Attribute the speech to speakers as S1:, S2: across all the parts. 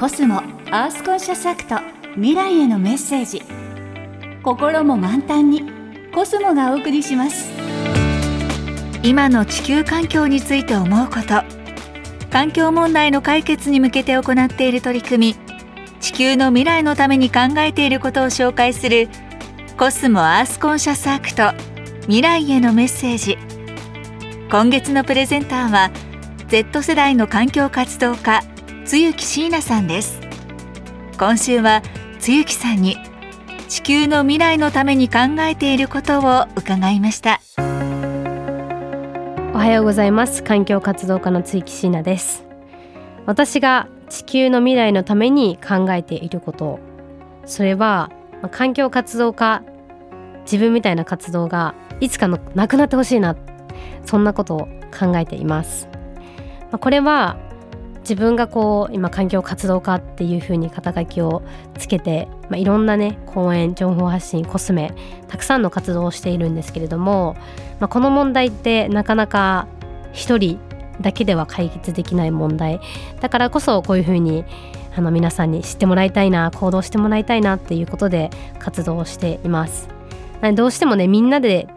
S1: コスモアースコンシャスアクト未来へのメッセージ。心も満タンにコスモがお送りします。
S2: 今の地球環境について思うこと。環境問題の解決に向けて行っている取り組み。地球の未来のために考えていることを紹介するコスモアースコンシャスアクト未来へのメッセージ。今月のプレゼンターは Z 世代の環境活動家露木椎名さんです。今週は露木さんに地球の未来のために考えていることを伺いました。
S3: おはようございます。環境活動家の露木椎名です。私が地球の未来のために考えていること。それは環境活動家自分みたいな活動がいつかのなくなってほしいな。そんなことを考えています。これは自分がこう今環境活動家っていう風に肩書きをつけて、まあ、いろんなね講演情報発信コスメたくさんの活動をしているんですけれども、まあ、この問題ってなかなか一人だけでは解決できない問題だからこそこういう風にあの皆さんに知ってもらいたいな行動してもらいたいなっていうことで活動をしています。どうしてもねみんなで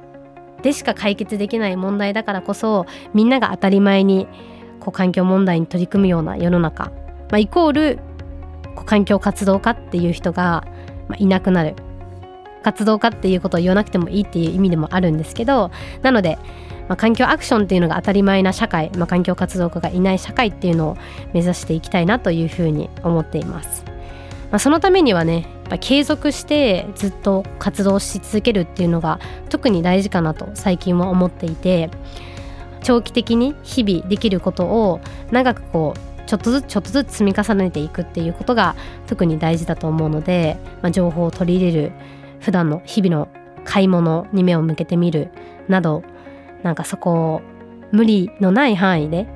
S3: でしか解決できない問題だからこそみんなが当たり前にこう環境問題に取り組むような世の中、まあ、イコールこう環境活動家っていう人が、まあ、いなくなる活動家っていうことを言わなくてもいいっていう意味でもあるんですけどなので、まあ、環境アクションっていうのが当たり前な社会、まあ、環境活動家がいない社会っていうのを目指していきたいなというふうに思っています。まあ、そのためにはねやっぱ継続してずっと活動し続けるっていうのが特に大事かなと最近は思っていて長期的に日々できることを長くこうちょっとずつちょっとずつ積み重ねていくっていうことが特に大事だと思うので、まあ、情報を取り入れる普段の日々の買い物に目を向けてみるなどなんかそこを無理のない範囲で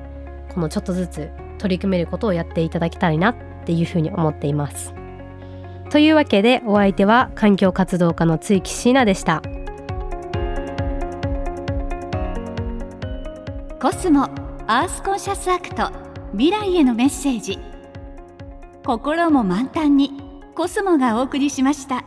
S3: このちょっとずつ取り組めることをやっていただきたいなっていうふうに思っています。というわけでお相手は環境活動家の露木しいなでした。
S1: コスモアースコンシャスアクト未来へのメッセージ心も満タンにコスモがお送りしました。